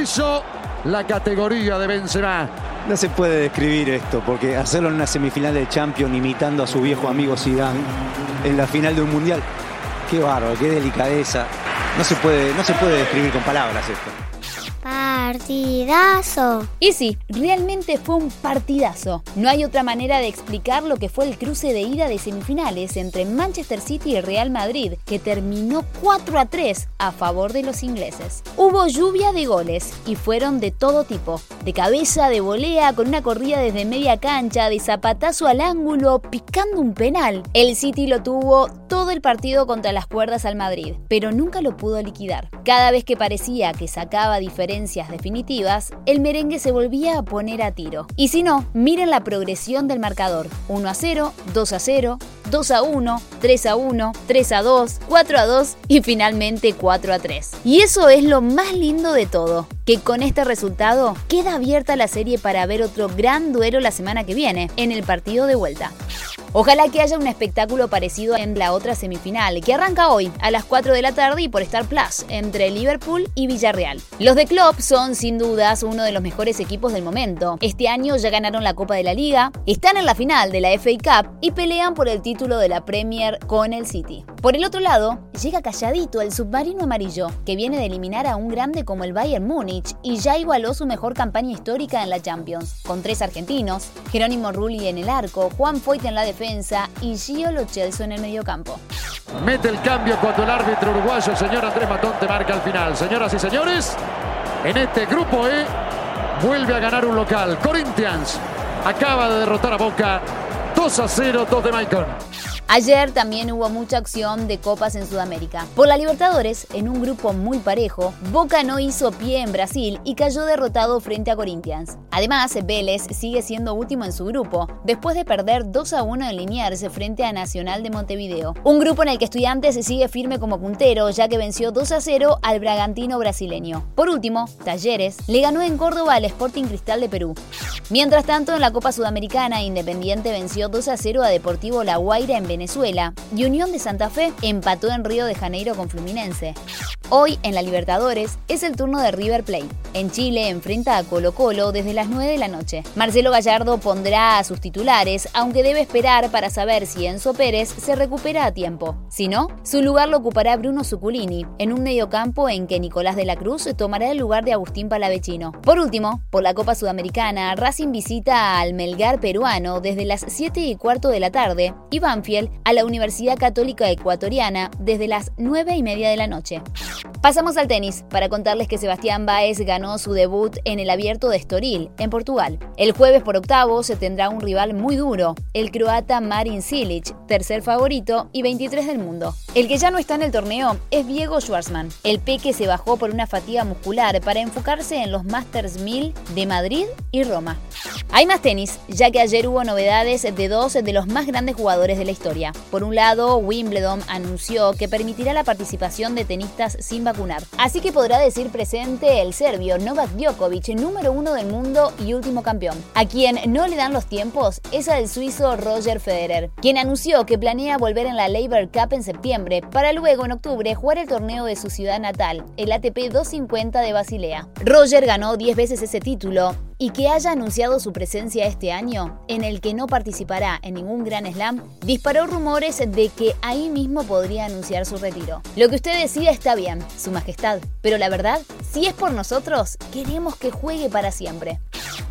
Hizo la categoría de Benzema. No se puede describir esto, porque hacerlo en una semifinal de Champions imitando a su viejo amigo Zidane en la final de un mundial, qué bárbaro, qué delicadeza. No se puede, no se puede describir con palabras esto. Partidazo. Y sí, realmente fue un partidazo. No hay otra manera de explicar lo que fue el cruce de ida de semifinales entre Manchester City y Real Madrid, que terminó 4 a 3 a favor de los ingleses. Hubo lluvia de goles y fueron de todo tipo. De cabeza, de volea, con una corrida desde media cancha, de zapatazo al ángulo, picando un penal. El City lo tuvo todo el partido contra las cuerdas al Madrid, pero nunca lo pudo liquidar. Cada vez que parecía que sacaba diferencias definitivas, el merengue se volvía a poner a tiro. Y si no, miren la progresión del marcador. 1 a 0, 2 a 0, 2 a 1, 3 a 1, 3 a 2, 4 a 2 y finalmente 4 a 3. Y eso es lo más lindo de todo, que con este resultado queda abierta la serie para ver otro gran duelo la semana que viene, en el partido de vuelta. Ojalá que haya un espectáculo parecido en la otra semifinal, que arranca hoy a las 4 de la tarde y por Star Plus, entre Liverpool y Villarreal. Los de Klopp son sin dudas uno de los mejores equipos del momento. Este año ya ganaron la Copa de la Liga, están en la final de la FA Cup y pelean por el título de la Premier con el City. Por el otro lado, llega calladito el submarino amarillo, que viene de eliminar a un grande como el Bayern Múnich y ya igualó su mejor campaña histórica en la Champions, con tres argentinos, Jerónimo Rulli en el arco, Juan Foyt en la defensa, y Gio Lo en el mediocampo. Mete el cambio cuando el árbitro uruguayo, el señor Andrés Matón, te marca al final. Señoras y señores, en este grupo E vuelve a ganar un local. Corinthians acaba de derrotar a Boca 2 a 0, 2 de Maicon. Ayer también hubo mucha acción de copas en Sudamérica. Por la Libertadores, en un grupo muy parejo, Boca no hizo pie en Brasil y cayó derrotado frente a Corinthians. Además, Vélez sigue siendo último en su grupo, después de perder 2 a 1 en Liniers frente a Nacional de Montevideo. Un grupo en el que Estudiantes sigue firme como puntero, ya que venció 2 a 0 al Bragantino brasileño. Por último, Talleres le ganó en Córdoba al Sporting Cristal de Perú. Mientras tanto, en la Copa Sudamericana, Independiente venció 2 a 0 a Deportivo La Guaira en Venezuela y Unión de Santa Fe empató en Río de Janeiro con Fluminense. Hoy, en la Libertadores, es el turno de River Plate. En Chile enfrenta a Colo Colo desde las 9 de la noche. Marcelo Gallardo pondrá a sus titulares, aunque debe esperar para saber si Enzo Pérez se recupera a tiempo. Si no, su lugar lo ocupará Bruno Zuculini, en un mediocampo en que Nicolás de la Cruz tomará el lugar de Agustín Palavecino. Por último, por la Copa Sudamericana, Racing visita al Melgar peruano desde las 7 y cuarto de la tarde y Banfield a la Universidad Católica Ecuatoriana desde las 9 y media de la noche. Pasamos al tenis para contarles que Sebastián Baez ganó su debut en el Abierto de Estoril, en Portugal. El jueves por octavo se tendrá un rival muy duro, el croata Marin Cilic, tercer favorito y 23 del mundo. El que ya no está en el torneo es Diego Schwarzman. El peque se bajó por una fatiga muscular para enfocarse en los Masters 1000 de Madrid y Roma. Hay más tenis, ya que ayer hubo novedades de dos de los más grandes jugadores de la historia. Por un lado, Wimbledon anunció que permitirá la participación de tenistas sin Así que podrá decir presente el serbio Novak Djokovic, número uno del mundo y último campeón. A quien no le dan los tiempos es al suizo Roger Federer, quien anunció que planea volver en la Labour Cup en septiembre, para luego en octubre jugar el torneo de su ciudad natal, el ATP 250 de Basilea. Roger ganó 10 veces ese título y que haya anunciado su presencia este año, en el que no participará en ningún Gran Slam, disparó rumores de que ahí mismo podría anunciar su retiro. Lo que usted decida está bien, Su Majestad, pero la verdad, si es por nosotros, queremos que juegue para siempre.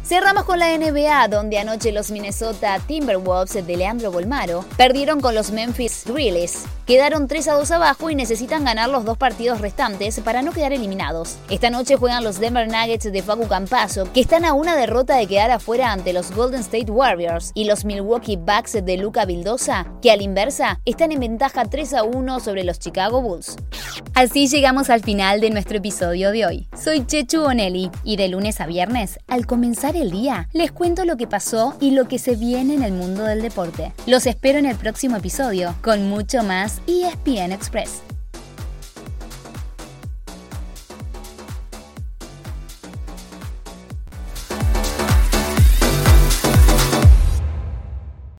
Cerramos con la NBA, donde anoche los Minnesota Timberwolves de Leandro Bolmaro perdieron con los Memphis Grizzlies. Quedaron 3 a 2 abajo y necesitan ganar los dos partidos restantes para no quedar eliminados. Esta noche juegan los Denver Nuggets de Facu Campaso, que están a una derrota de quedar afuera ante los Golden State Warriors, y los Milwaukee Bucks de Luca Vildosa, que a la inversa están en ventaja 3 a 1 sobre los Chicago Bulls. Así llegamos al final de nuestro episodio de hoy. Soy Chechu Bonelli y de lunes a viernes, al comenzar el día, les cuento lo que pasó y lo que se viene en el mundo del deporte. Los espero en el próximo episodio con mucho más ESPN Express.